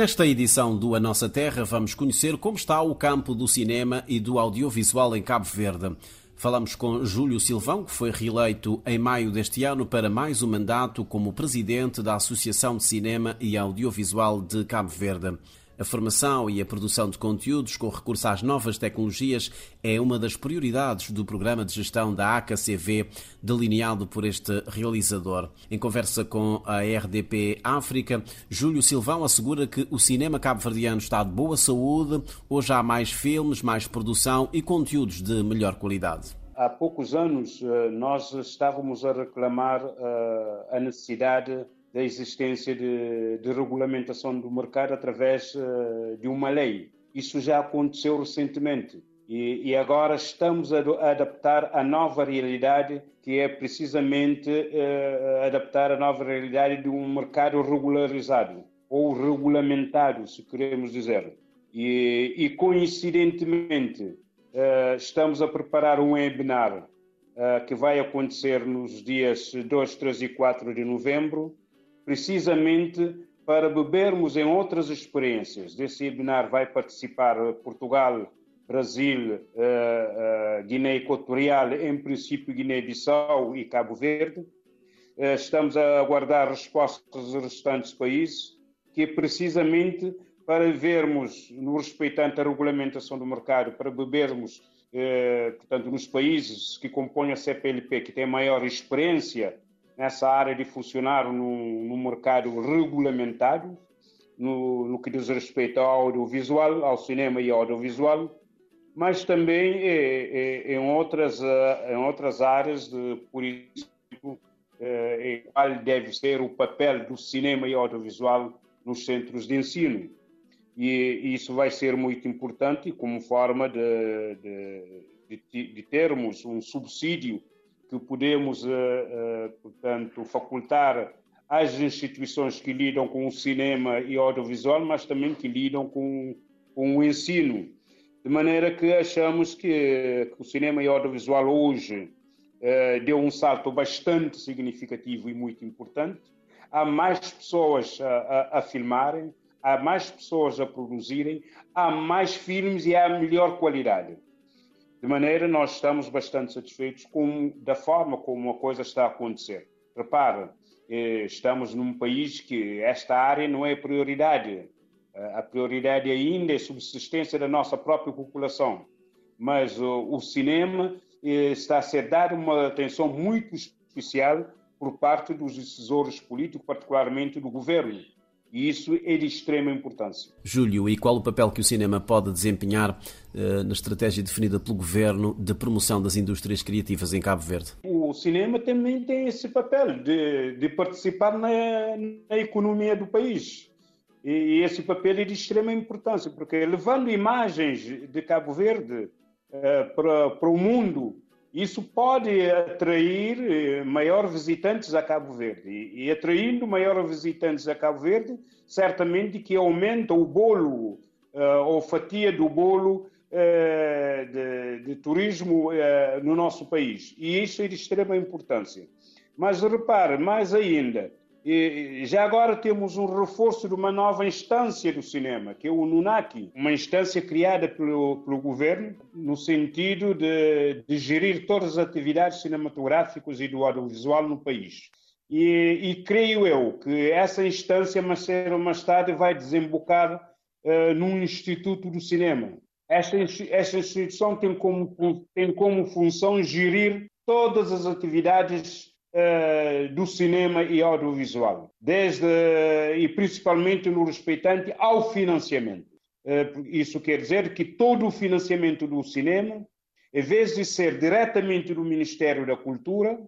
Nesta edição do A Nossa Terra, vamos conhecer como está o campo do cinema e do audiovisual em Cabo Verde. Falamos com Júlio Silvão, que foi reeleito em maio deste ano para mais um mandato como presidente da Associação de Cinema e Audiovisual de Cabo Verde. A formação e a produção de conteúdos com recurso às novas tecnologias é uma das prioridades do programa de gestão da AKCV, delineado por este realizador. Em conversa com a RDP África, Júlio Silvão assegura que o cinema cabo-verdiano está de boa saúde, hoje há mais filmes, mais produção e conteúdos de melhor qualidade há poucos anos eh, nós estávamos a reclamar eh, a necessidade da existência de, de regulamentação do mercado através uh, de uma lei. Isso já aconteceu recentemente. E, e, agora estamos a, a adaptar a nova realidade, que é precisamente uh, adaptar a nova realidade de um mercado regularizado, ou regulamentado, se queremos dizer. E, e coincidentemente, uh, estamos a preparar um webinar que vai acontecer nos dias 2, 3 e 4 de novembro, precisamente para bebermos em outras experiências. Desse webinar vai participar Portugal, Brasil, uh, uh, Guiné Equatorial, em princípio Guiné-Bissau e Cabo Verde. Uh, estamos a aguardar respostas dos restantes países, que é precisamente para vermos, no respeitante à regulamentação do mercado, para bebermos, portanto, nos países que compõem a CPLP, que têm maior experiência nessa área de funcionar no mercado regulamentado, no, no, que diz respeito ao audiovisual, ao cinema e ao audiovisual, mas também é, é, em, outras, em outras áreas, de, por exemplo, é, qual deve ser o papel do cinema e audiovisual nos centros de ensino. E isso vai ser muito importante como forma de, de, de, de termos um subsídio que podemos, eh, eh, portanto, facultar às instituições que lidam com o cinema e audiovisual, mas também que lidam com, com o ensino. De maneira que achamos que, que o cinema e audiovisual hoje eh, deu um salto bastante significativo e muito importante. Há mais pessoas a, a, a filmarem, há mais pessoas a produzirem, há mais filmes e há melhor qualidade. De maneira, nós estamos bastante satisfeitos com da forma como a coisa está a acontecer. Repare, eh, estamos num país que esta área não é prioridade. Eh, a prioridade ainda é a subsistência da nossa própria população. Mas o cinema eh, está a ser dado uma atenção muito especial por parte dos decisores políticos, particularmente do governo. E isso é de extrema importância. Júlio, e qual o papel que o cinema pode desempenhar uh, na estratégia definida pelo Governo de promoção das indústrias criativas em Cabo Verde? O cinema também tem esse papel de, de participar na, na, economia do país. E, e, esse papel é de extrema importância, porque levando imagens de Cabo Verde uh, para, para o mundo, isso pode atrair eh, maior visitantes a Cabo Verde. E, e atraindo maior visitantes a Cabo Verde, certamente que aumenta o bolo, uh, ou fatia do bolo uh, de, de, turismo uh, no nosso país. E isso é de extrema importância. Mas repare, mais ainda, e já agora temos um reforço de uma nova instância do cinema, que é o NUNACI, uma instância criada pelo, pelo governo no sentido de, de, gerir todas as atividades cinematográficas e do audiovisual no país. E, e creio eu que essa instância, mais cedo ou mais tarde, vai desembocar uh, num Instituto do Cinema. Esta, esta instituição tem como, tem como função gerir todas as atividades do cinema e audiovisual, desde e principalmente no respeitante ao financiamento. Uh, isso quer dizer que todo o financiamento do cinema, em vez de ser diretamente do Ministério da Cultura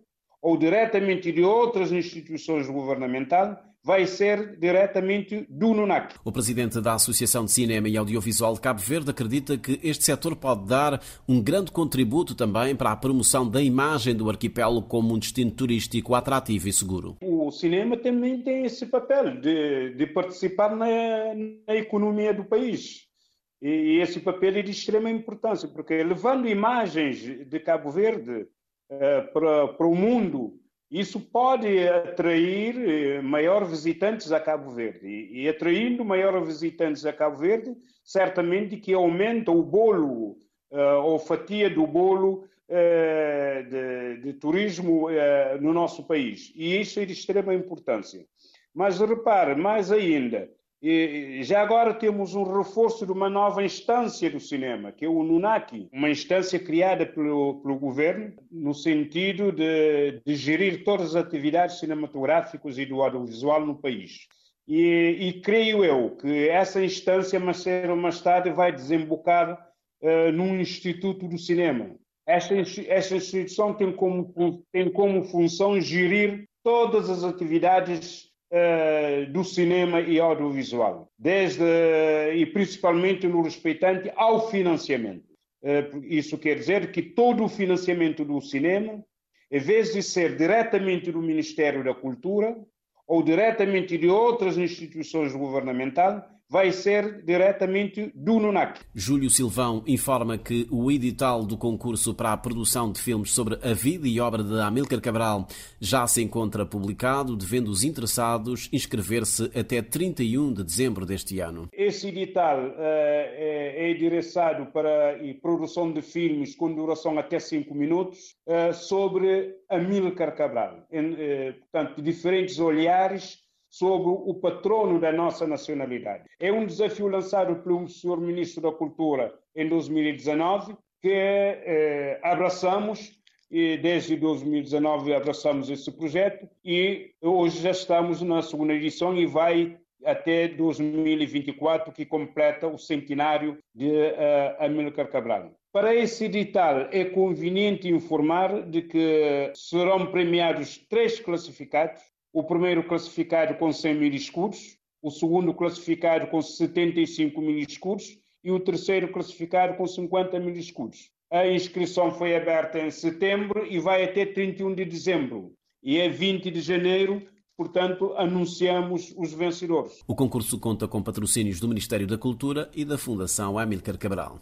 ou diretamente de outras instituições governamentais, vai ser diretamente do NUNAC. O presidente da Associação de Cinema e Audiovisual de Cabo Verde acredita que este setor pode dar um grande contributo também para a promoção da imagem do arquipélago como um destino turístico atrativo e seguro. O cinema também tem esse papel de, de participar na, na economia do país. E esse papel é de extrema importância, porque levando imagens de Cabo Verde uh, para, para o mundo, Isso pode atrair eh, maior visitantes a Cabo Verde. E, atraindo maior visitantes a Cabo Verde, certamente que aumenta o bolo, uh, ou fatia do bolo uh, de, de, turismo uh, no nosso país. E isso é de extrema importância. Mas repare, mais ainda, e já agora temos um reforço de uma nova instância do cinema, que é o NUNACI, uma instância criada pelo, pelo governo no sentido de, de, gerir todas as atividades cinematográficas e do audiovisual no país. E, e creio eu que essa instância, mais cedo ou mais tarde, vai desembocar uh, num Instituto do Cinema. Esta, esta instituição tem como, tem como função gerir todas as atividades do cinema e audiovisual, desde e principalmente no respeitante ao financiamento. Uh, isso quer dizer que todo o financiamento do cinema, em vez de ser diretamente do Ministério da Cultura ou diretamente de outras instituições governamentais, vai ser diretamente do NUNAC. Júlio Silvão informa que o edital do concurso para a produção de filmes sobre a vida e obra de Amílcar Cabral já se encontra publicado, devendo os interessados inscrever-se até 31 de dezembro deste ano. Esse edital uh, é, é endereçado para a produção de filmes com duração até 5 minutos uh, sobre Amílcar Cabral. Em, uh, portanto, diferentes olhares sobre o patrono da nossa nacionalidade. É um desafio lançado pelo Sr. Ministro da Cultura em 2019 que eh, abraçamos e desde 2019 abraçamos esse projeto e hoje já estamos na segunda edição e vai até 2024, que completa o centenário de uh, Amílcar Cabral. Para esse edital, é conveniente informar de que serão premiados três classificados o primeiro classificado com 100 mil escudos, o segundo classificado com 75 mil escudos e o terceiro classificado com 50 mil escudos. A inscrição foi aberta em setembro e vai até 31 de dezembro. E é 20 de janeiro, portanto, anunciamos os vencedores. O concurso conta com patrocínios do Ministério da Cultura e da Fundação Amílcar Cabral.